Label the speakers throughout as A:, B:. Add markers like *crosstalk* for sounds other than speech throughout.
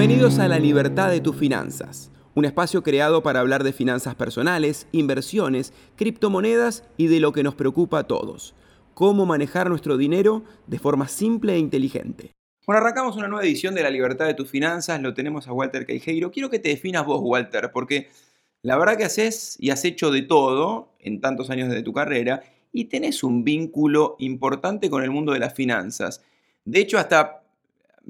A: Bienvenidos a La Libertad de tus Finanzas, un espacio creado para hablar de finanzas personales, inversiones, criptomonedas y de lo que nos preocupa a todos, cómo manejar nuestro dinero de forma simple e inteligente. Bueno, arrancamos una nueva edición de La Libertad de tus Finanzas, lo tenemos a Walter Queijeiro. Quiero que te definas vos, Walter, porque la verdad que haces y has hecho de todo en tantos años de tu carrera y tenés un vínculo importante con el mundo de las finanzas. De hecho, hasta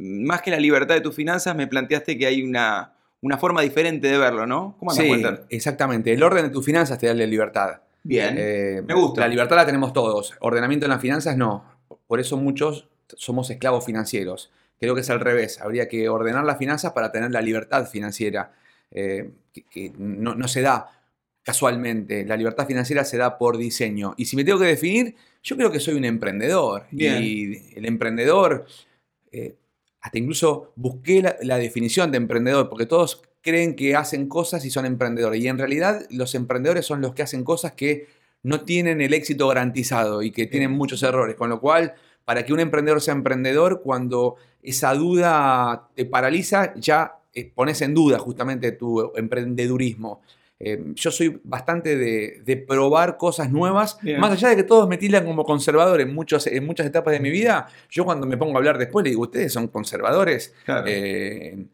A: más que la libertad de tus finanzas, me planteaste que hay una, una forma diferente de verlo, ¿no?
B: ¿Cómo andas, sí, exactamente. El orden de tus finanzas te da la libertad.
A: Bien, eh, me gusta.
B: La libertad la tenemos todos. Ordenamiento en las finanzas, no. Por eso muchos somos esclavos financieros. Creo que es al revés. Habría que ordenar las finanzas para tener la libertad financiera, eh, que, no, no, se da casualmente. La libertad financiera se da por diseño. Y si me tengo que definir, yo creo que soy un emprendedor.
A: Bien.
B: Y el emprendedor eh, hasta incluso busqué la, definición de emprendedor, porque todos creen que hacen cosas y son emprendedores. Y en realidad los emprendedores son los que hacen cosas que no tienen el éxito garantizado y que tienen muchos errores. Con lo cual, para que un emprendedor sea emprendedor, cuando esa duda te paraliza, ya eh, pones en duda justamente tu emprendedurismo. Eh, yo soy bastante de, probar cosas nuevas, más allá de que todos me tildan como conservador en, muchos, en muchas etapas de mi vida, yo cuando me pongo a hablar después le digo, ustedes son conservadores.
A: Eh,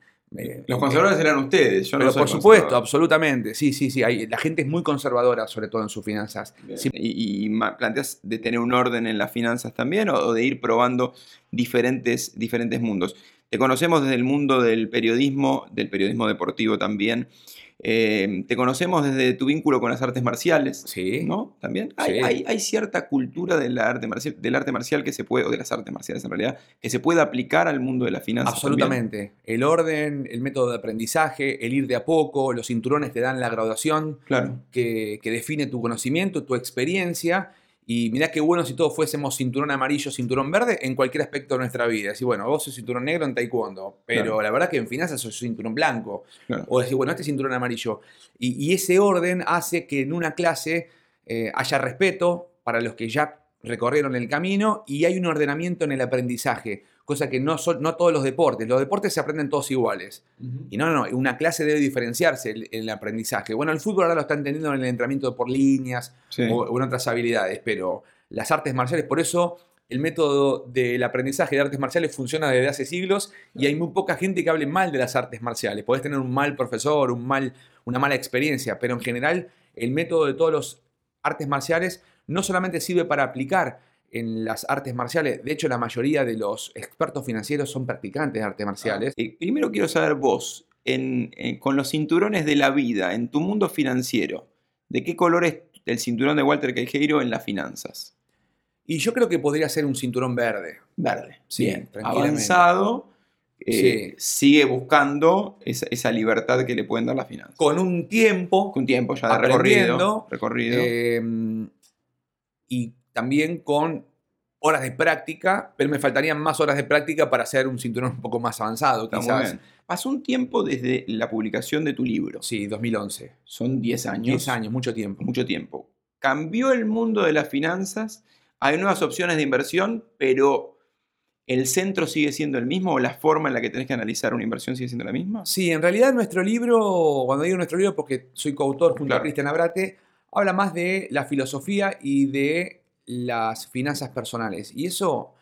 A: los conservadores eran ustedes, yo
B: pero por supuesto, absolutamente, sí, sí, sí, la gente es muy conservadora, sobre todo en sus finanzas.
A: ¿Y, planteas de tener un orden en las finanzas también o, de ir probando diferentes, diferentes mundos? Te conocemos desde el mundo del periodismo, del periodismo deportivo también. Eh, te conocemos desde tu vínculo con las artes marciales.
B: Sí.
A: ¿No? También. Hay, hay, cierta cultura del arte, marcial, del arte marcial que se puede, o de las artes marciales en realidad, que se puede aplicar al mundo de la finanzas.
B: Absolutamente. El orden, el método de aprendizaje, el ir de a poco, los cinturones te dan la graduación
A: claro.
B: que, que define tu conocimiento, tu experiencia y mirá qué bueno si todos fuésemos cinturón amarillo, cinturón verde en cualquier aspecto de nuestra vida. Si bueno, vos sos cinturón negro en taekwondo, pero la verdad que en finanzas sos cinturón blanco. O decir, bueno, este es cinturón amarillo. Y, ese orden hace que en una clase eh, haya respeto para los que ya recorrieron el camino y hay un ordenamiento en el aprendizaje cosa que no, son, no todos los deportes. Los deportes se aprenden todos iguales. Y no, no, una clase debe diferenciarse en el, aprendizaje. Bueno, el fútbol ahora lo está entendiendo en el entrenamiento por líneas o, en otras habilidades, pero las artes marciales, por eso el método del aprendizaje de artes marciales funciona desde hace siglos y hay muy poca gente que hable mal de las artes marciales. Podés tener un mal profesor, un mal, una mala experiencia, pero en general el método de todos los artes marciales no solamente sirve para aplicar en las artes marciales. De hecho, la mayoría de los expertos financieros son practicantes de artes marciales.
A: y primero quiero saber vos, con los cinturones de la vida, en tu mundo financiero, ¿de qué color es el cinturón de Walter Queijeiro en las finanzas?
B: Y yo creo que podría ser un cinturón verde.
A: Verde, bien, avanzado. Eh, sigue buscando esa, libertad que le pueden dar las finanzas.
B: Con un tiempo.
A: Con un tiempo ya de recorrido.
B: recorrido. Eh, y también con horas de práctica, pero me faltarían más horas de práctica para hacer un cinturón un poco más avanzado, quizás.
A: Pasó un tiempo desde la publicación de tu libro.
B: Sí, 2011.
A: Son 10 años.
B: 10 años, mucho tiempo.
A: Mucho tiempo. Cambió el mundo de las finanzas, hay nuevas opciones de inversión, pero ¿el centro sigue siendo el mismo o la forma en la que tenés que analizar una inversión sigue siendo la misma?
B: Sí, en realidad nuestro libro, cuando digo nuestro libro, porque soy coautor junto a Cristian Abrate, habla más de la filosofía y de las finanzas personales. Y eso,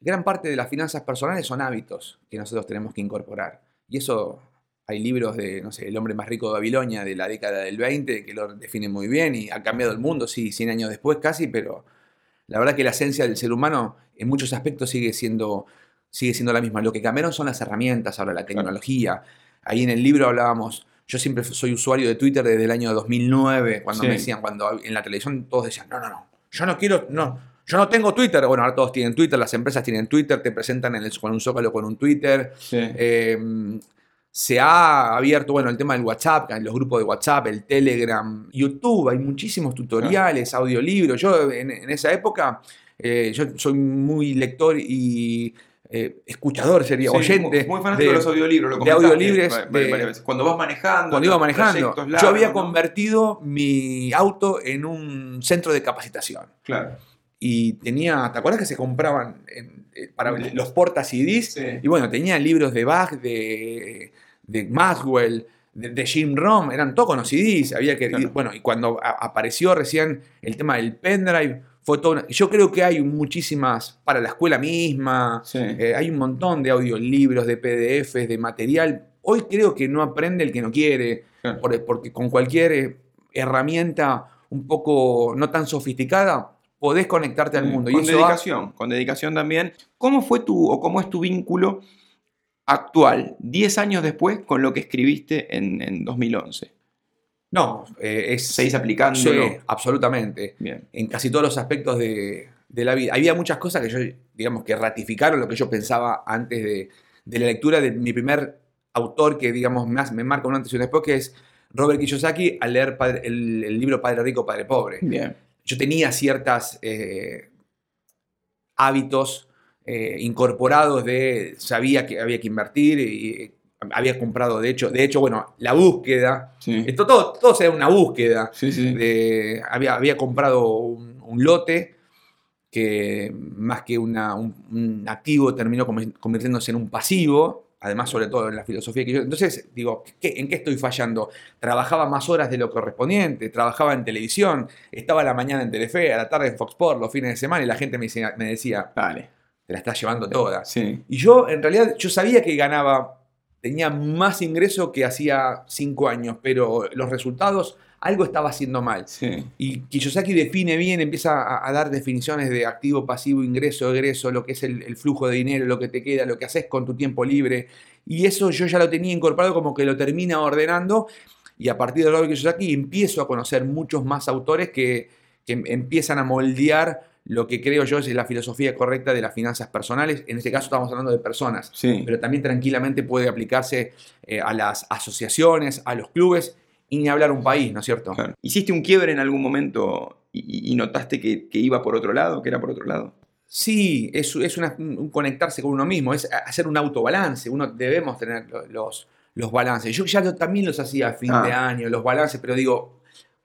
B: gran parte de las finanzas personales son hábitos que nosotros tenemos que incorporar. Y eso hay libros de, no sé, El hombre más rico de Babilonia de la década del 20 que lo definen muy bien y ha cambiado el mundo, sí, 100 años después casi, pero la verdad que la esencia del ser humano en muchos aspectos sigue siendo, sigue siendo la misma. Lo que cambiaron son las herramientas, ahora la tecnología. Ahí en el libro hablábamos, yo siempre soy usuario de Twitter desde el año 2009, cuando me decían, cuando en la televisión todos decían, no, no, no, yo no quiero, no, yo no tengo Twitter. Bueno, ahora todos tienen Twitter, las empresas tienen Twitter, te presentan en el, con un zócalo con un Twitter. Em, se ha abierto, bueno, el tema del WhatsApp, los grupos de WhatsApp, el Telegram, YouTube, hay muchísimos tutoriales, audiolibros. Yo en, esa época, eh, yo soy muy lector y eh, escuchador sería, oyente.
A: Muy, fanático de, los audiolibros,
B: de audiolibres.
A: cuando vas manejando.
B: Cuando iba manejando. yo había convertido mi auto en un centro de capacitación.
A: Claro.
B: y tenía, ¿te acuerdas que se compraban en, eh, para los porta CDs? Y bueno, tenía libros de Bach, de, de Maxwell, de, Jim Rom, eran todos con CDs. Había que, bueno, y cuando apareció recién el tema del pendrive, fue todo yo creo que hay muchísimas para la escuela misma, eh, hay un montón de audiolibros, de PDFs, de material. Hoy creo que no aprende el que no quiere, porque con cualquier eh, herramienta un poco no tan sofisticada, podés conectarte al mundo.
A: Con dedicación, con dedicación también. ¿Cómo fue tu, o cómo es tu vínculo actual, 10 años después, con lo que escribiste en, 2011?
B: No, eh, es...
A: ¿Seguís aplicándolo? Sí,
B: absolutamente. Bien. En casi todos los aspectos de, la vida. Había muchas cosas que yo, digamos, que ratificaron lo que yo pensaba antes de, la lectura de mi primer autor que, digamos, me marca un antes y un después, que es Robert Kiyosaki, al leer el, el, libro Padre Rico, Padre Pobre.
A: Bien
B: yo tenía ciertos eh, hábitos eh, incorporados de, sabía que había que invertir y había comprado, de hecho, de hecho, bueno, la búsqueda, esto todo, todo era una búsqueda, había, había comprado un, lote que más que un activo terminó convirtiéndose en un pasivo, además sobre todo en la filosofía que yo... Entonces, digo, ¿en qué estoy fallando? Trabajaba más horas de lo correspondiente, trabajaba en televisión, estaba a la mañana en Telefe, a la tarde en Fox Sports, los fines de semana, y la gente me decía, me decía
A: vale,
B: te la estás llevando toda. Y yo, en realidad, yo sabía que ganaba, tenía más ingreso que hacía cinco años, pero los resultados algo estaba haciendo mal. Y Kiyosaki define bien, empieza a, dar definiciones de activo, pasivo, ingreso, egreso, lo que es el, flujo de dinero, lo que te queda, lo que haces con tu tiempo libre. Y eso yo ya lo tenía incorporado como que lo termina ordenando. Y a partir de Robert Kiyosaki empiezo a conocer muchos más autores que, empiezan a moldear lo que creo yo es la filosofía correcta de las finanzas personales. En este caso estamos hablando de personas, pero también tranquilamente puede aplicarse eh, a las asociaciones, a los clubes y ni hablar un país, ¿no es cierto?
A: ¿Hiciste un quiebre en algún momento y, notaste que, iba por otro lado, que era por otro lado?
B: Sí, es, es un conectarse con uno mismo, es hacer un autobalance. Uno debemos tener los, los balances. Yo ya también los hacía a fin de ah. año, los balances, pero digo,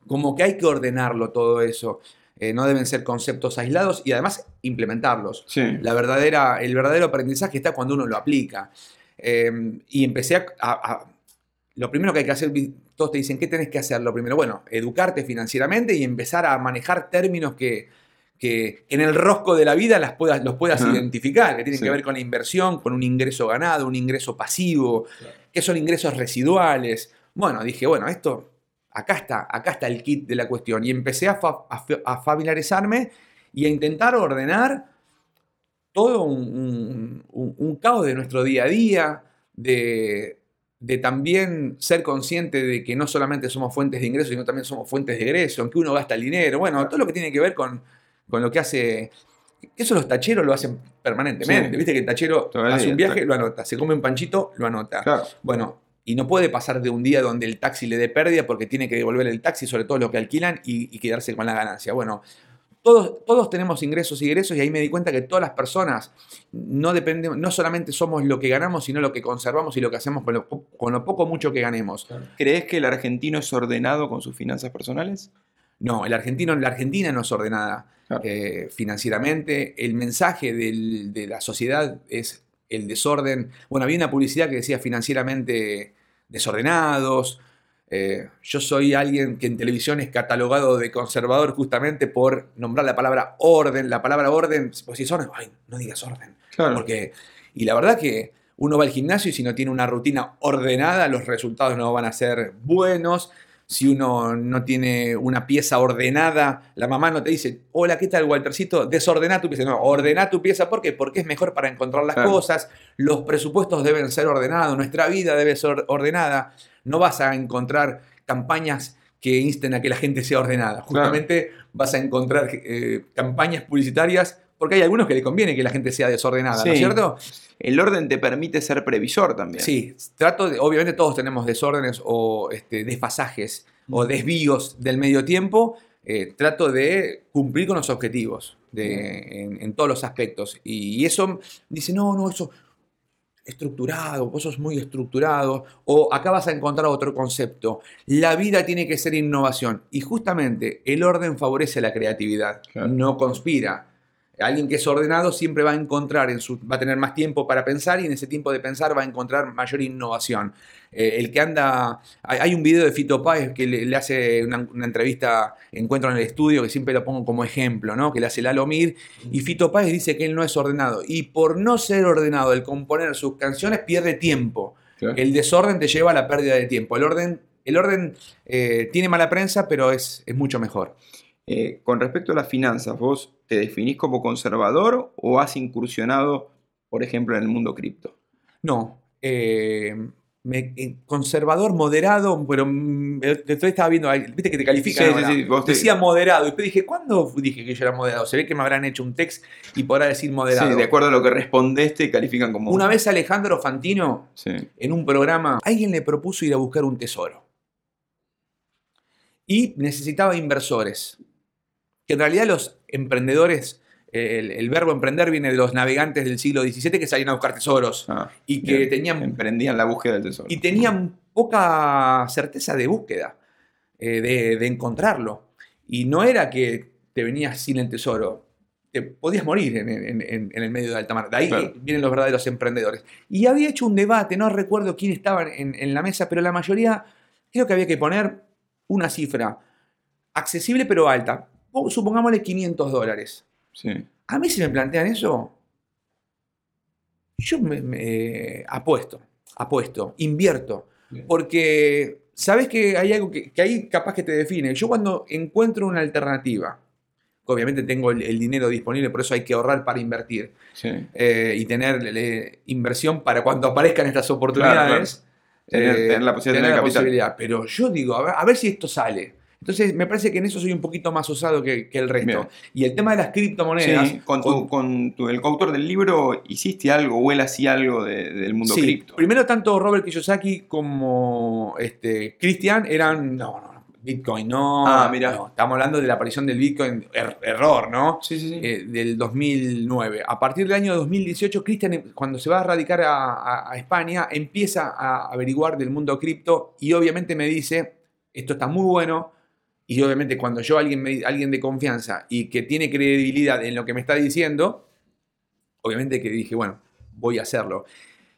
B: como que hay que ordenarlo todo eso. Eh, no deben ser conceptos aislados y además implementarlos. La verdadera, el verdadero aprendizaje está cuando uno lo aplica. Eh, y empecé a, Lo primero que hay que hacer, todos te dicen, ¿qué tenés que hacer? Lo primero, bueno, educarte financieramente y empezar a manejar términos que, en el rosco de la vida las puedas, los puedas identificar, que tienen que ver con la inversión, con un ingreso ganado, un ingreso pasivo, qué son ingresos residuales. Bueno, dije, bueno, esto, acá está, acá está el kit de la cuestión. Y empecé a, familiarizarme y a intentar ordenar todo un caos de nuestro día a día, de, de también ser consciente de que no solamente somos fuentes de ingreso, sino también somos fuentes de egreso, en que uno gasta el dinero, bueno, todo lo que tiene que ver con, con lo que hace... Eso los tacheros lo hacen permanentemente. Viste que el tachero hace un viaje, lo anota. Se come un panchito, lo anota. Bueno, y no puede pasar de un día donde el taxi le dé pérdida porque tiene que devolver el taxi, sobre todo lo que alquilan, y, y quedarse con la ganancia. Bueno, todos, tenemos ingresos y egresos y ahí me di cuenta que todas las personas no dependen, no solamente somos lo que ganamos, sino lo que conservamos y lo que hacemos con lo, poco o mucho que ganemos.
A: ¿Crees que el argentino es ordenado con sus finanzas personales?
B: No, el argentino, la Argentina no es ordenada eh, financieramente. El mensaje de la sociedad es el desorden. Bueno, había una publicidad que decía financieramente desordenados, eh, yo soy alguien que en televisión es catalogado de conservador justamente por nombrar la palabra orden. La palabra orden, pues si es orden, ay, no digas orden. Porque, y la verdad que uno va al gimnasio y si no tiene una rutina ordenada, los resultados no van a ser buenos. Si uno no tiene una pieza ordenada, la mamá no te dice, hola, ¿qué tal, Waltercito? Desordená tu pieza. No, ordena tu pieza. ¿Por qué? Porque es mejor para encontrar las cosas. Los presupuestos deben ser ordenados. Nuestra vida debe ser ordenada no vas a encontrar campañas que insten a que la gente sea ordenada. Justamente vas a encontrar eh, campañas publicitarias porque hay algunos que le conviene que la gente sea desordenada, ¿no es cierto?
A: El orden te permite ser previsor también.
B: Sí, trato de, obviamente todos tenemos desórdenes o este, desfasajes o desvíos del medio tiempo. Eh, trato de cumplir con los objetivos en, todos los aspectos. Y, y, eso dice, no, no, eso estructurado, vos sos muy estructurado, o acá vas a encontrar otro concepto. La vida tiene que ser innovación. Y justamente el orden favorece la creatividad, no conspira. Alguien que es ordenado siempre va a encontrar, en su, va a tener más tiempo para pensar y en ese tiempo de pensar va a encontrar mayor innovación. Eh, el que anda, hay, un video de Fito Páez que le, hace una, entrevista, encuentro en el estudio, que siempre lo pongo como ejemplo, ¿no? que le hace Lalo Mir, y Fito Páez dice que él no es ordenado. Y por no ser ordenado, el componer sus canciones pierde tiempo. El desorden te lleva a la pérdida de tiempo. El orden, el orden eh, tiene mala prensa, pero es, es mucho mejor.
A: Eh, con respecto a las finanzas, ¿vos te definís como conservador o has incursionado, por ejemplo, en el mundo cripto?
B: No. Eh, eh, conservador, moderado, pero mm, estaba viendo, viste que te califican. Sí, sí, Decía moderado. Y después dije, ¿cuándo dije que yo era moderado? Se ve que me habrán hecho un text y podrá decir moderado.
A: Sí, de acuerdo a lo que respondeste, califican como.
B: Una vez Alejandro Fantino, en un programa, alguien le propuso ir a buscar un tesoro. Y necesitaba inversores que en realidad los emprendedores, el, verbo emprender viene de los navegantes del siglo XVII que salían a buscar tesoros ah, y que tenían...
A: Emprendían la búsqueda del tesoro.
B: Y tenían poca certeza de búsqueda, eh, de, encontrarlo. Y no era que te venías sin el tesoro, te podías morir en, el medio de alta mar. De ahí vienen los verdaderos emprendedores. Y había hecho un debate, no recuerdo quién estaba en, la mesa, pero la mayoría creo que había que poner una cifra accesible pero alta supongámosle 500 dólares. A mí si me plantean eso, yo me, apuesto, apuesto, invierto. Porque sabes que hay algo que, ahí capaz que te define. Yo cuando encuentro una alternativa, obviamente tengo el, dinero disponible, por eso hay que ahorrar para invertir eh, y tener inversión para cuando aparezcan estas oportunidades.
A: Tener, la
B: posibilidad, Pero yo digo, a ver si esto sale. Entonces, me parece que en eso soy un poquito más osado que, el resto. Y el tema de las criptomonedas.
A: Sí, con, el coautor del libro, ¿hiciste algo o él hacía algo del mundo sí, cripto?
B: Primero, tanto Robert Kiyosaki como este, Christian eran. No, no, Bitcoin no.
A: Ah, mira.
B: estamos hablando de la aparición del Bitcoin, er, error, ¿no?
A: Sí, sí, sí.
B: Eh, del 2009. A partir del año 2018, Christian, cuando se va a radicar a España, empieza a averiguar del mundo cripto y obviamente me dice: Esto está muy bueno y obviamente cuando yo, alguien, me, alguien de confianza y que tiene credibilidad en lo que me está diciendo, obviamente que dije, bueno, voy a hacerlo.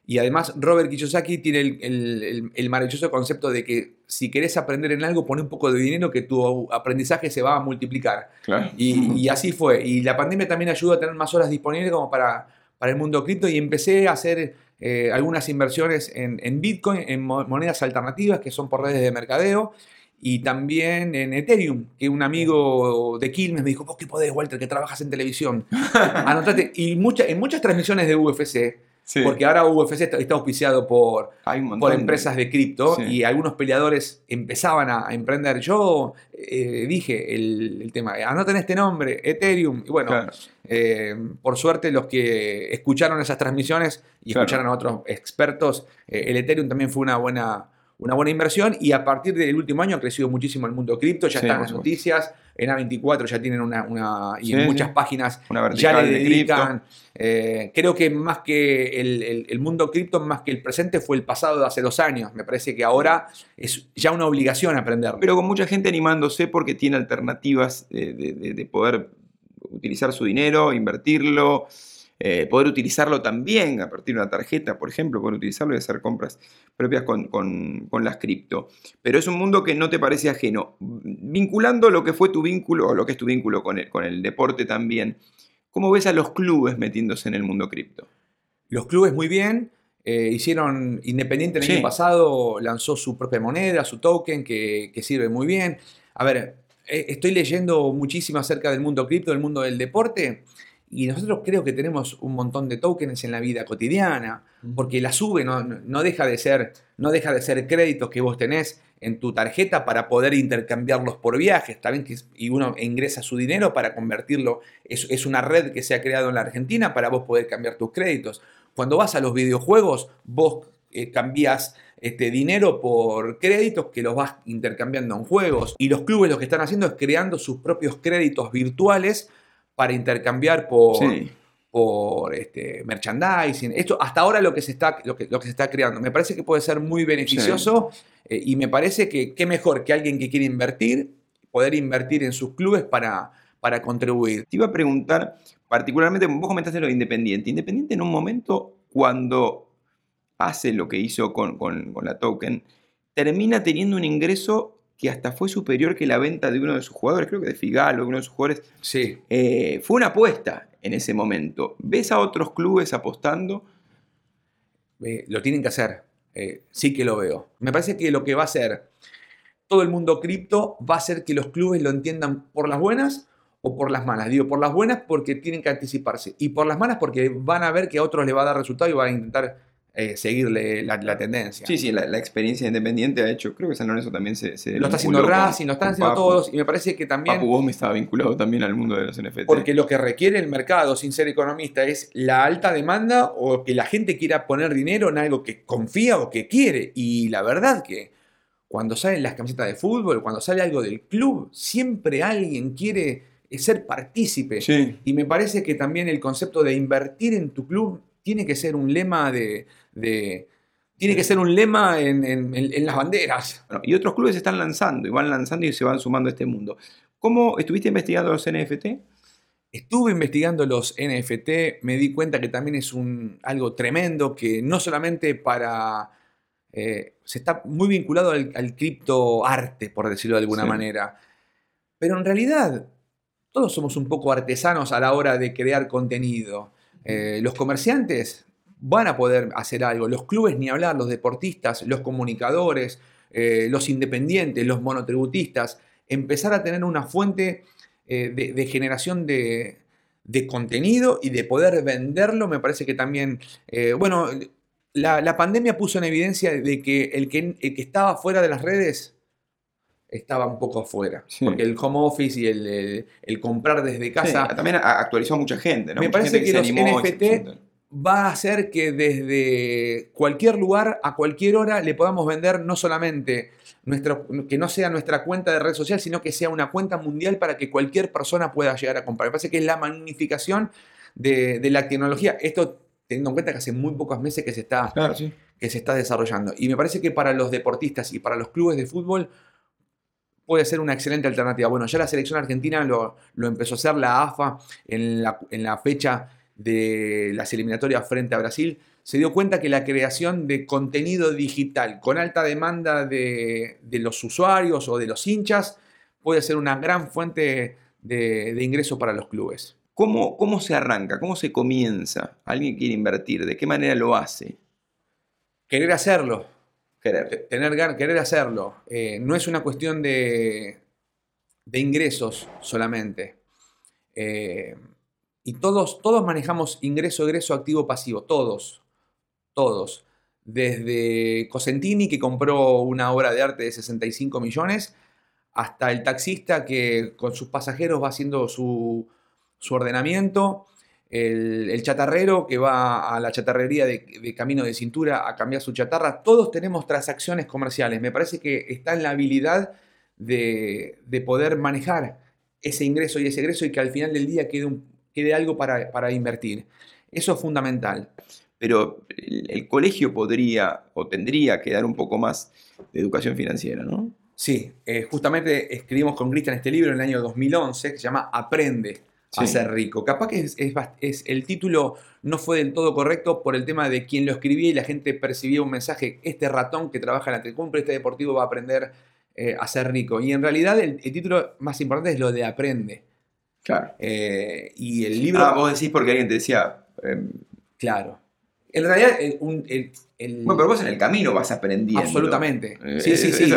B: Y además Robert Kiyosaki tiene el, maravilloso concepto de que si querés aprender en algo, pone un poco de dinero que tu aprendizaje se va a multiplicar. Y, así fue. Y la pandemia también ayudó a tener más horas disponibles como para, para el mundo cripto y empecé a hacer eh, algunas inversiones en, en Bitcoin, en monedas alternativas que son por redes de mercadeo y también en Ethereum, que un amigo de Quilmes me dijo, vos qué podés, Walter, que trabajas en televisión. *laughs* Anotate. Y mucha, en muchas transmisiones de UFC, porque ahora UFC está, auspiciado por, por empresas de cripto y algunos peleadores empezaban a, emprender. Yo eh, dije el, tema, anoten este nombre, Ethereum. Y bueno, eh, por suerte los que escucharon esas transmisiones y escucharon a otros expertos, eh, el Ethereum también fue una buena una buena inversión y a partir del último año ha crecido muchísimo el mundo cripto, ya están las noticias, en A24 ya tienen una, y en muchas páginas ya le dedican, eh, creo que más que el, mundo cripto, más que el presente fue el pasado de hace dos años, me parece que ahora es ya una obligación aprender.
A: Pero con mucha gente animándose porque tiene alternativas de poder utilizar su dinero, invertirlo. Eh, poder utilizarlo también a partir de una tarjeta, por ejemplo, poder utilizarlo y hacer compras propias con, las cripto. Pero es un mundo que no te parece ajeno. Vinculando lo que fue tu vínculo, o lo que es tu vínculo con el, con el deporte también, ¿cómo ves a los clubes metiéndose en el mundo cripto?
B: Los clubes muy bien. Eh, hicieron, Independiente el año pasado lanzó su propia moneda, su token, que, que sirve muy bien. A ver, eh, estoy leyendo muchísimo acerca del mundo cripto, del mundo del deporte. Y nosotros creo que tenemos un montón de tokens en la vida cotidiana, porque la sube no, no, deja de ser, no deja de ser créditos que vos tenés en tu tarjeta para poder intercambiarlos por viajes, también que, y uno ingresa su dinero para convertirlo, es, es, una red que se ha creado en la Argentina para vos poder cambiar tus créditos. Cuando vas a los videojuegos, vos eh, cambias este dinero por créditos que los vas intercambiando en juegos, y los clubes lo que están haciendo es creando sus propios créditos virtuales para intercambiar por, por este, merchandising. Esto hasta ahora lo que, se está, lo, que, lo que se está creando. Me parece que puede ser muy beneficioso eh, y me parece que qué mejor que alguien que quiere invertir, poder invertir en sus clubes para, para contribuir.
A: Te iba a preguntar, particularmente, vos comentaste lo de Independiente. Independiente en un momento cuando hace lo que hizo con, con, con la token, termina teniendo un ingreso que hasta fue superior que la venta de uno de sus jugadores, creo que de Figalo, uno de sus jugadores.
B: Sí.
A: Eh, fue una apuesta en ese momento. ¿Ves a otros clubes apostando?
B: Eh, lo tienen que hacer. Eh, sí que lo veo. Me parece que lo que va a hacer todo el mundo cripto va a hacer que los clubes lo entiendan por las buenas o por las malas. Digo, por las buenas porque tienen que anticiparse y por las malas porque van a ver que a otros les va a dar resultado y van a intentar eh, seguirle la, tendencia.
A: Sí, sí, la, experiencia independiente ha hecho, creo que San Lorenzo también se...
B: lo está haciendo Racing, lo están haciendo todos, y me parece que también...
A: Papu me estaba vinculado también al mundo de los NFT.
B: Porque lo que requiere el mercado, sin ser economista, es la alta demanda o que la gente quiera poner dinero en algo que confía o que quiere. Y la verdad que cuando salen las camisetas de fútbol, cuando sale algo del club, siempre alguien quiere ser partícipe. Y me parece que también el concepto de invertir en tu club tiene que ser un lema de, tiene que ser un lema en, las banderas.
A: y otros clubes están lanzando y van lanzando y se van sumando a este mundo. ¿Cómo estuviste investigando los NFT?
B: Estuve investigando los NFT, me di cuenta que también es un, algo tremendo, que no solamente para... Eh, se está muy vinculado al, cripto criptoarte, por decirlo de alguna manera. Pero en realidad, todos somos un poco artesanos a la hora de crear contenido. Eh, los comerciantes van a poder hacer algo. Los clubes, ni hablar, los deportistas, los comunicadores, eh, los independientes, los monotributistas, empezar a tener una fuente eh, de, generación de, contenido y de poder venderlo, me parece que también, eh, bueno, la, pandemia puso en evidencia de que el, que estaba fuera de las redes estaba un poco afuera. Porque el home office y el, comprar desde casa.
A: también actualizó a mucha gente,
B: Me parece que, los NFT va a hacer que desde cualquier lugar, a cualquier hora, le podamos vender no solamente nuestro, que no sea nuestra cuenta de red social, sino que sea una cuenta mundial para que cualquier persona pueda llegar a comprar. Me parece que es la magnificación de, la tecnología. Esto teniendo en cuenta que hace muy pocos meses que se, está, que se está desarrollando. Y me parece que para los deportistas y para los clubes de fútbol puede ser una excelente alternativa. Bueno, ya la selección argentina lo, empezó a hacer, la AFA, en la, en la fecha de las eliminatorias frente a Brasil, se dio cuenta que la creación de contenido digital con alta demanda de, los usuarios o de los hinchas puede ser una gran fuente de, ingreso para los clubes.
A: ¿Cómo, ¿Cómo, se arranca? ¿Cómo se comienza? ¿Alguien quiere invertir? ¿De qué manera lo hace?
B: Querer hacerlo. Querer. Tener querer hacerlo. Eh, no es una cuestión de, de ingresos solamente. Eh, y todos, todos manejamos ingreso, egreso, activo, pasivo. Todos. Todos. Desde Cosentini, que compró una obra de arte de 65 millones, hasta el taxista que con sus pasajeros va haciendo su, ordenamiento, el, chatarrero que va a la chatarrería de, camino de cintura a cambiar su chatarra. Todos tenemos transacciones comerciales. Me parece que está en la habilidad de, de poder manejar ese ingreso y ese egreso y que al final del día quede un, quede algo para, invertir. Eso es fundamental.
A: Pero el, colegio podría o tendría que dar un poco más de educación financiera, ¿no?
B: Sí, eh, justamente escribimos con Cristian este libro en el año 2011 que se llama Aprende a ser rico. Capaz que es, el título no fue del todo correcto por el tema de quien lo escribía y la gente percibía un mensaje, este ratón que trabaja en la Tecumbre, este deportivo va a aprender eh, a ser rico. Y en realidad el, título más importante es lo de Aprende.
A: Claro.
B: Eh, y el libro.
A: Ah, vos decís porque alguien te decía.
B: Em, claro. En realidad, el,
A: bueno, pero vos en el camino vas aprendiendo.
B: Absolutamente. Eh, sí, sí, sí.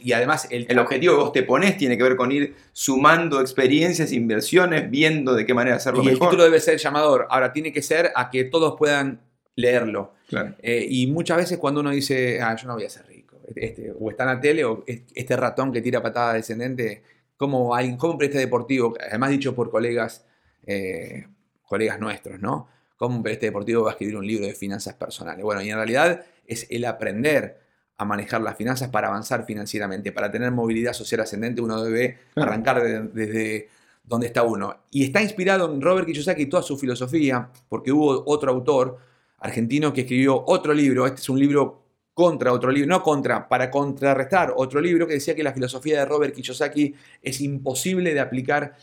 B: y además,
A: el, objetivo que vos te pones tiene que ver con ir sumando experiencias, inversiones, viendo de qué manera hacerlo
B: y
A: mejor.
B: El título debe ser llamador. Ahora, tiene que ser a que todos puedan leerlo.
A: Claro.
B: Eh, y muchas veces, cuando uno dice, ah, yo no voy a ser rico, este, o está en la tele, o este ratón que tira patada descendente cómo, hay, cómo este deportivo, además dicho por colegas, eh, colegas nuestros, ¿no? Cómo un este deportivo va a escribir un libro de finanzas personales. Bueno, y en realidad es el aprender a manejar las finanzas para avanzar financieramente, para tener movilidad social ascendente, uno debe arrancar desde, donde está uno. Y está inspirado en Robert Kiyosaki y toda su filosofía, porque hubo otro autor argentino que escribió otro libro. Este es un libro contra otro libro, no contra, para contrarrestar otro libro que decía que la filosofía de Robert Kiyosaki es imposible de aplicar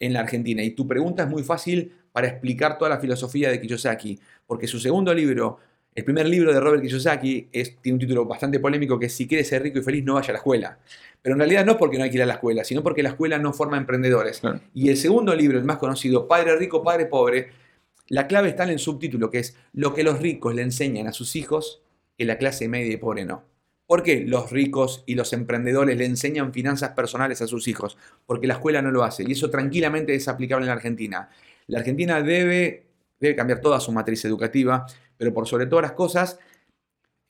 B: en la Argentina. Y tu pregunta es muy fácil para explicar toda la filosofía de Kiyosaki, porque su segundo libro, el primer libro de Robert Kiyosaki, es, tiene un título bastante polémico que Si quieres ser rico y feliz, no vaya a la escuela. Pero en realidad no es porque no hay que ir a la escuela, sino porque la escuela no forma emprendedores. Y el segundo libro, el más conocido, Padre Rico, Padre Pobre, la clave está en el subtítulo, que es lo que los ricos le enseñan a sus hijos que la clase media y pobre no. ¿Por qué los ricos y los emprendedores le enseñan finanzas personales a sus hijos? Porque la escuela no lo hace. Y eso tranquilamente es aplicable en la Argentina. La Argentina debe, debe cambiar toda su matriz educativa, pero por sobre todas las cosas,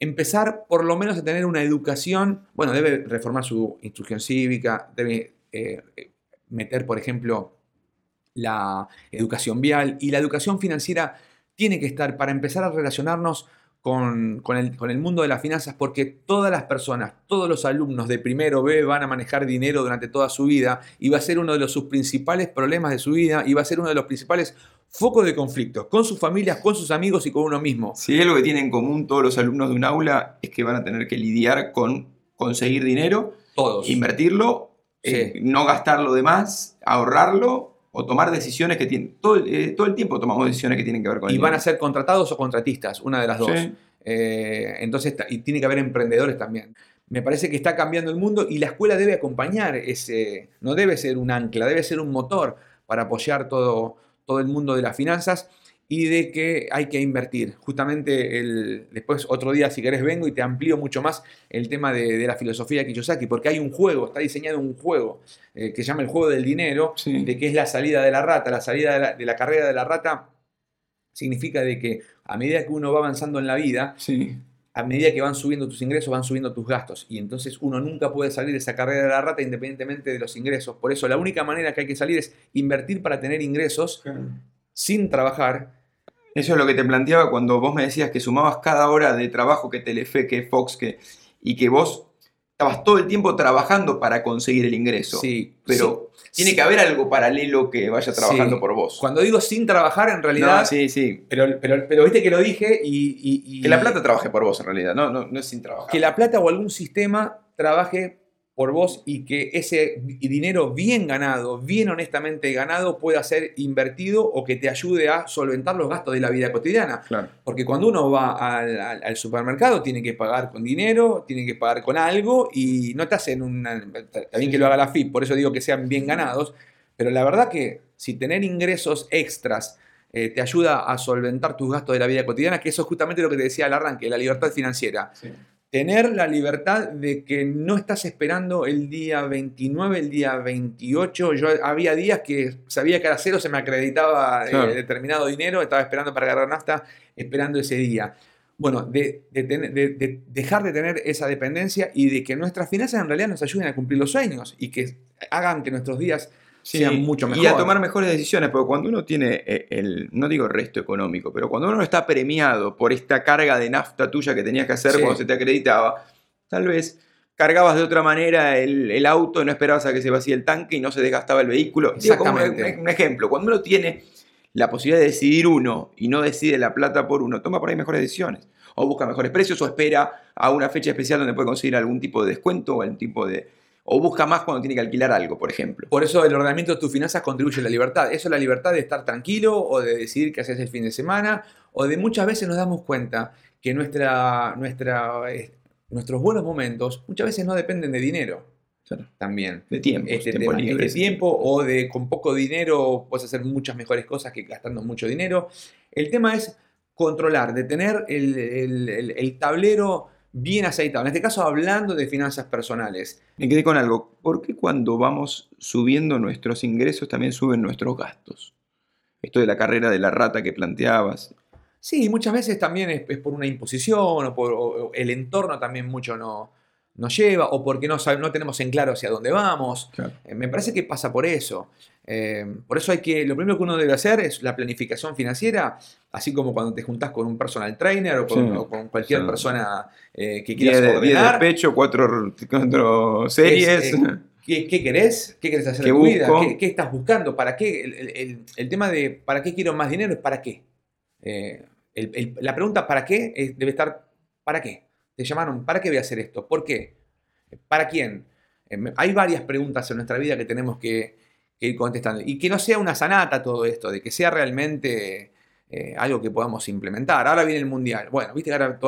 B: empezar por lo menos a tener una educación, bueno, debe reformar su instrucción cívica, debe eh, meter, por ejemplo, la educación vial y la educación financiera tiene que estar para empezar a relacionarnos con, el, con, el, mundo de las finanzas porque todas las personas, todos los alumnos de primero B van a manejar dinero durante toda su vida y va a ser uno de los, sus principales problemas de su vida y va a ser uno de los principales focos de conflicto con sus familias, con sus amigos y con uno mismo.
A: Si es lo que tienen en común todos los alumnos de un aula es que van a tener que lidiar con conseguir dinero,
B: todos.
A: invertirlo, eh, no gastarlo de más, ahorrarlo o tomar decisiones que tienen. Todo, eh, todo el tiempo tomamos decisiones que tienen que ver con
B: Y van a ser contratados o contratistas, una de las dos. Eh, entonces, y tiene que haber emprendedores también. Me parece que está cambiando el mundo y la escuela debe acompañar ese. No debe ser un ancla, debe ser un motor para apoyar todo, todo el mundo de las finanzas y de que hay que invertir. Justamente el, después otro día, si querés, vengo y te amplío mucho más el tema de, la filosofía de Kiyosaki, porque hay un juego, está diseñado un juego eh, que se llama el juego del dinero, de que es la salida de la rata. La salida de la, carrera de la rata significa de que a medida que uno va avanzando en la vida, a medida que van subiendo tus ingresos, van subiendo tus gastos. Y entonces uno nunca puede salir de esa carrera de la rata independientemente de los ingresos. Por eso la única manera que hay que salir es invertir para tener ingresos sin trabajar
A: eso es lo que te planteaba cuando vos me decías que sumabas cada hora de trabajo que Telefe, que Fox, que, y que vos estabas todo el tiempo trabajando para conseguir el ingreso.
B: Sí.
A: Pero tiene que haber algo paralelo que vaya trabajando por vos.
B: Cuando digo sin trabajar, en realidad.
A: sí, sí.
B: Pero, pero, pero viste que lo dije y,
A: Que la plata trabaje por vos, en realidad. No, no, no es sin trabajar.
B: Que la plata o algún sistema trabaje por vos y que ese dinero bien ganado, bien honestamente ganado, pueda ser invertido o que te ayude a solventar los gastos de la vida cotidiana. Porque cuando uno va al, supermercado tiene que pagar con dinero, tiene que pagar con algo y no te hacen una... También que lo haga la FIP, por eso digo que sean bien ganados, pero la verdad que si tener ingresos extras eh, te ayuda a solventar tus gastos de la vida cotidiana, que eso es justamente lo que te decía al arranque, la libertad financiera tener la libertad de que no estás esperando el día 29, el día 28. Yo había días que sabía que a cero se me acreditaba eh, determinado dinero, estaba esperando para agarrar nafta, esperando ese día. Bueno, de, dejar de tener esa dependencia y de que nuestras finanzas en realidad nos ayuden a cumplir los sueños y que hagan que nuestros días mucho mejor.
A: Y a tomar mejores decisiones, porque cuando uno tiene eh, el, no digo resto económico, pero cuando uno está premiado por esta carga de nafta tuya que tenías que hacer cuando se te acreditaba, tal vez cargabas de otra manera el, auto, no esperabas a que se vacíe el tanque y no se desgastaba el vehículo.
B: Exactamente.
A: un, ejemplo, cuando uno tiene la posibilidad de decidir uno y no decide la plata por uno, toma por ahí mejores decisiones. O busca mejores precios o espera a una fecha especial donde puede conseguir algún tipo de descuento o algún tipo de, o busca más cuando tiene que alquilar algo, por ejemplo.
B: Por eso el ordenamiento de tus finanzas contribuye a la libertad. Eso es la libertad de estar tranquilo o de decidir qué haces el fin de semana o de muchas veces nos damos cuenta que nuestra, nuestra, eh, nuestros buenos momentos muchas veces no dependen de dinero. También.
A: De tiempo.
B: Este tiempo de tiempo o de con poco dinero puedes hacer muchas mejores cosas que gastando mucho dinero. El tema es controlar, de tener el, el tablero bien aceitado. En este caso, hablando de finanzas personales.
A: Me quedé con algo. ¿Por qué cuando vamos subiendo nuestros ingresos también suben nuestros gastos? Esto de la carrera de la rata que planteabas.
B: Sí, muchas veces también es, por una imposición o por el entorno también mucho no, nos lleva o porque no, no tenemos en claro hacia dónde vamos. Eh, me parece que pasa por eso. Eh, por eso hay que, lo primero que uno debe hacer es la planificación financiera, así como cuando te juntás con un personal trainer o con, cualquier persona eh, que quieras
A: ordenar. de pecho, cuatro, series.
B: ¿Qué, querés? ¿Qué querés hacer en tu vida? ¿Qué, estás buscando? ¿Para qué? El, tema de ¿para qué quiero más dinero? es ¿para qué? Eh, la pregunta ¿para qué? debe estar ¿para qué? Te llamaron ¿para qué voy a hacer esto? ¿Por qué? ¿Para quién? Eh, hay varias preguntas en nuestra vida que tenemos que, ir contestando. Y que no sea una sanata todo esto, de que sea realmente eh, algo que podamos implementar. Ahora viene el Mundial. Bueno, viste que ahora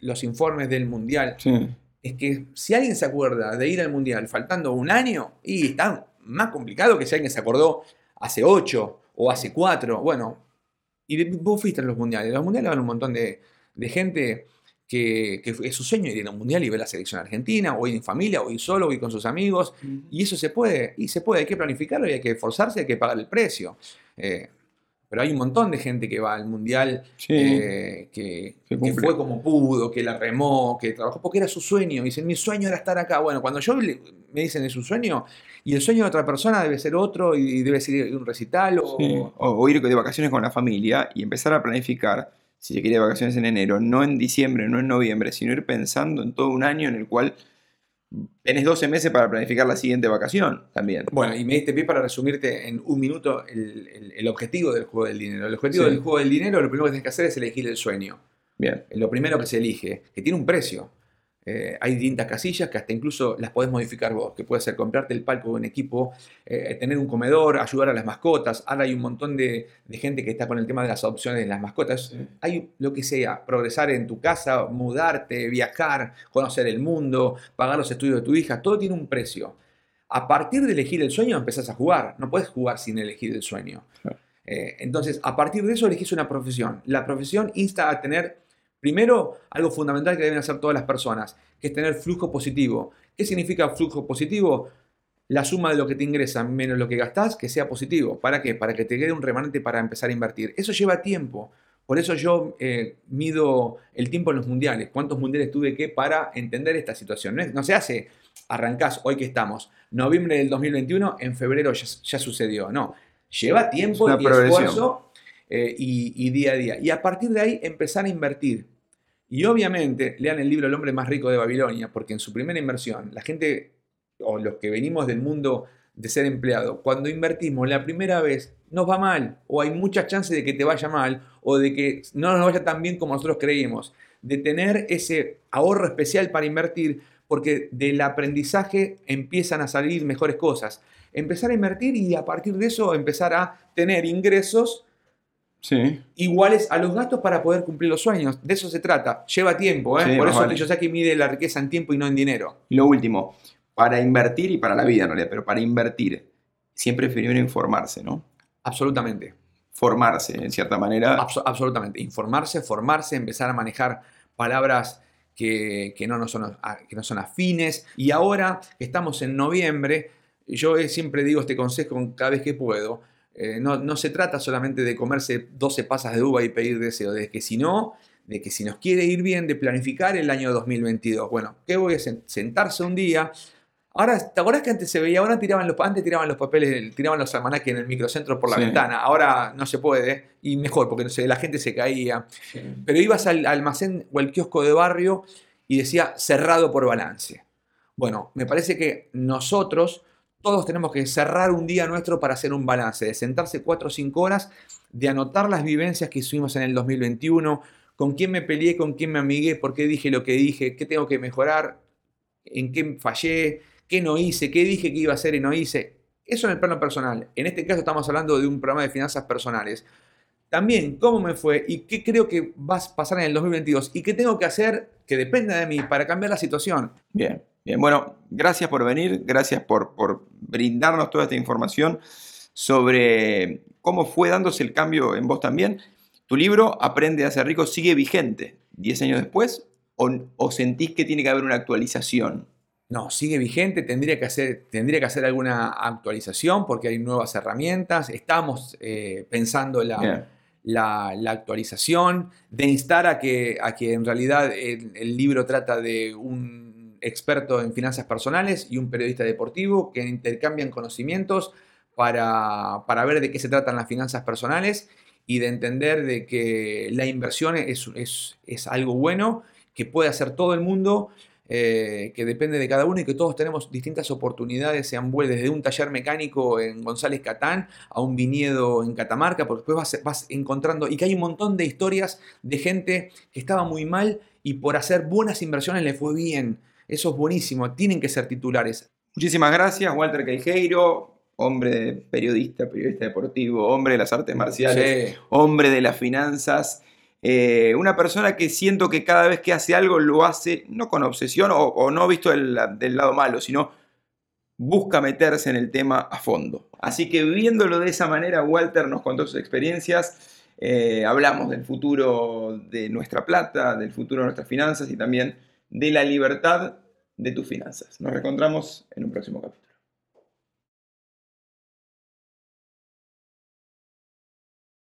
B: los informes del Mundial. Es que si alguien se acuerda de ir al Mundial faltando un año, y está más complicado que si alguien se acordó hace ocho o hace cuatro. Bueno, y vos fuiste a los Mundiales. Los Mundiales van un montón de, de gente que, es su sueño ir a un mundial y ver la selección argentina, o ir en familia, o ir solo, o ir con sus amigos. Y eso se puede, y se puede, hay que planificarlo y hay que esforzarse, hay que pagar el precio. Eh, pero hay un montón de gente que va al mundial, eh, que, fue como pudo, que la remó, que trabajó, porque era su sueño. Dicen, mi sueño era estar acá. Bueno, cuando yo me dicen es su sueño, y el sueño de otra persona debe ser otro, y debe ser un recital. O,
A: o ir de vacaciones con la familia y empezar a planificar si se quiere vacaciones en enero, no en diciembre, no en noviembre, sino ir pensando en todo un año en el cual tenés 12 meses para planificar la siguiente vacación también.
B: Bueno, y me diste pie para resumirte en un minuto el, objetivo del juego del dinero. El objetivo del juego del dinero, lo primero que tienes que hacer es elegir el sueño.
A: Bien.
B: Lo primero que se elige, que tiene un precio. Eh, hay distintas casillas que hasta incluso las podés modificar vos, que puede ser comprarte el palco de un equipo, eh, tener un comedor, ayudar a las mascotas. Ahora hay un montón de, gente que está con el tema de las adopciones de las mascotas. Hay lo que sea, progresar en tu casa, mudarte, viajar, conocer el mundo, pagar los estudios de tu hija, todo tiene un precio. A partir de elegir el sueño empezás a jugar, no puedes jugar sin elegir el sueño. Eh, entonces, a partir de eso elegís una profesión. La profesión insta a tener Primero, algo fundamental que deben hacer todas las personas, que es tener flujo positivo. ¿Qué significa flujo positivo? La suma de lo que te ingresa menos lo que gastas, que sea positivo. ¿Para qué? Para que te quede un remanente para empezar a invertir. Eso lleva tiempo. Por eso yo eh, mido el tiempo en los mundiales. ¿Cuántos mundiales tuve que para entender esta situación? No, se hace, arrancás hoy que estamos, noviembre del 2021, en febrero ya, sucedió. No, lleva tiempo y esfuerzo eh, y día a día. Y a partir de ahí empezar a invertir. Y obviamente lean el libro El hombre más rico de Babilonia, porque en su primera inversión, la gente o los que venimos del mundo de ser empleado, cuando invertimos la primera vez, nos va mal, o hay muchas chances de que te vaya mal, o de que no nos vaya tan bien como nosotros creímos. De tener ese ahorro especial para invertir, porque del aprendizaje empiezan a salir mejores cosas. Empezar a invertir y a partir de eso empezar a tener ingresos iguales a los gastos para poder cumplir los sueños. De eso se trata. Lleva tiempo, ¿eh? Por eso yo sé que mide la riqueza en tiempo y no en dinero.
A: Y lo último, para invertir y para la vida en realidad, pero para invertir, siempre es primero informarse, ¿no?
B: Absolutamente.
A: Formarse, en cierta manera.
B: absolutamente. Informarse, formarse, empezar a manejar palabras que, no, no son, que no son afines. Y ahora que estamos en noviembre, yo siempre digo este consejo cada vez que puedo eh, no, se trata solamente de comerse 12 pasas de uva y pedir deseo, de que si no, de que si nos quiere ir bien, de planificar el año 2022. Bueno, ¿qué voy a sentarse un día? Ahora, ¿te acordás que antes se veía? Ahora tiraban los, antes tiraban los papeles, tiraban los almanaques en el microcentro por la ventana. Ahora no se puede, y mejor, porque no sé, la gente se caía. Pero ibas al almacén o al kiosco de barrio y decía cerrado por balance. Bueno, me parece que nosotros todos tenemos que cerrar un día nuestro para hacer un balance, de sentarse 4 o 5 horas, de anotar las vivencias que hicimos en el 2021, con quién me peleé, con quién me amigué, por qué dije lo que dije, qué tengo que mejorar, en qué fallé, qué no hice, qué dije que iba a hacer y no hice. Eso en el plano personal. En este caso estamos hablando de un programa de finanzas personales. También cómo me fue y qué creo que va a pasar en el 2022 y qué tengo que hacer que dependa de mí para cambiar la situación.
A: Bien. Bien, bueno, gracias por venir, gracias por, brindarnos toda esta información sobre cómo fue dándose el cambio en vos también. ¿Tu libro, Aprende a ser rico, sigue vigente. 10 años después o, sentís que tiene que haber una actualización?
B: No, sigue vigente, tendría que hacer, tendría que hacer alguna actualización porque hay nuevas herramientas, estamos eh, pensando la, la, actualización, de instar a que, a que en realidad el libro trata de un experto en finanzas personales y un periodista deportivo que intercambian conocimientos para, ver de qué se tratan las finanzas personales y de entender de que la inversión es, es, algo bueno que puede hacer todo el mundo eh, que depende de cada uno y que todos tenemos distintas oportunidades, sean desde un taller mecánico en González Catán a un viñedo en Catamarca, porque después vas, vas encontrando y que hay un montón de historias de gente que estaba muy mal y por hacer buenas inversiones le fue bien. Eso es buenísimo, tienen que ser titulares.
A: Muchísimas gracias, Walter Queijeiro, hombre periodista, periodista deportivo, hombre de las artes marciales, hombre de las finanzas. Eh, una persona que siento que cada vez que hace algo lo hace no con obsesión o, no visto del, lado malo, sino busca meterse en el tema a fondo. Así que viéndolo de esa manera, Walter nos contó sus experiencias, eh, hablamos del futuro de nuestra plata, del futuro de nuestras finanzas y también de la libertad de tus finanzas. Nos reencontramos en un próximo capítulo.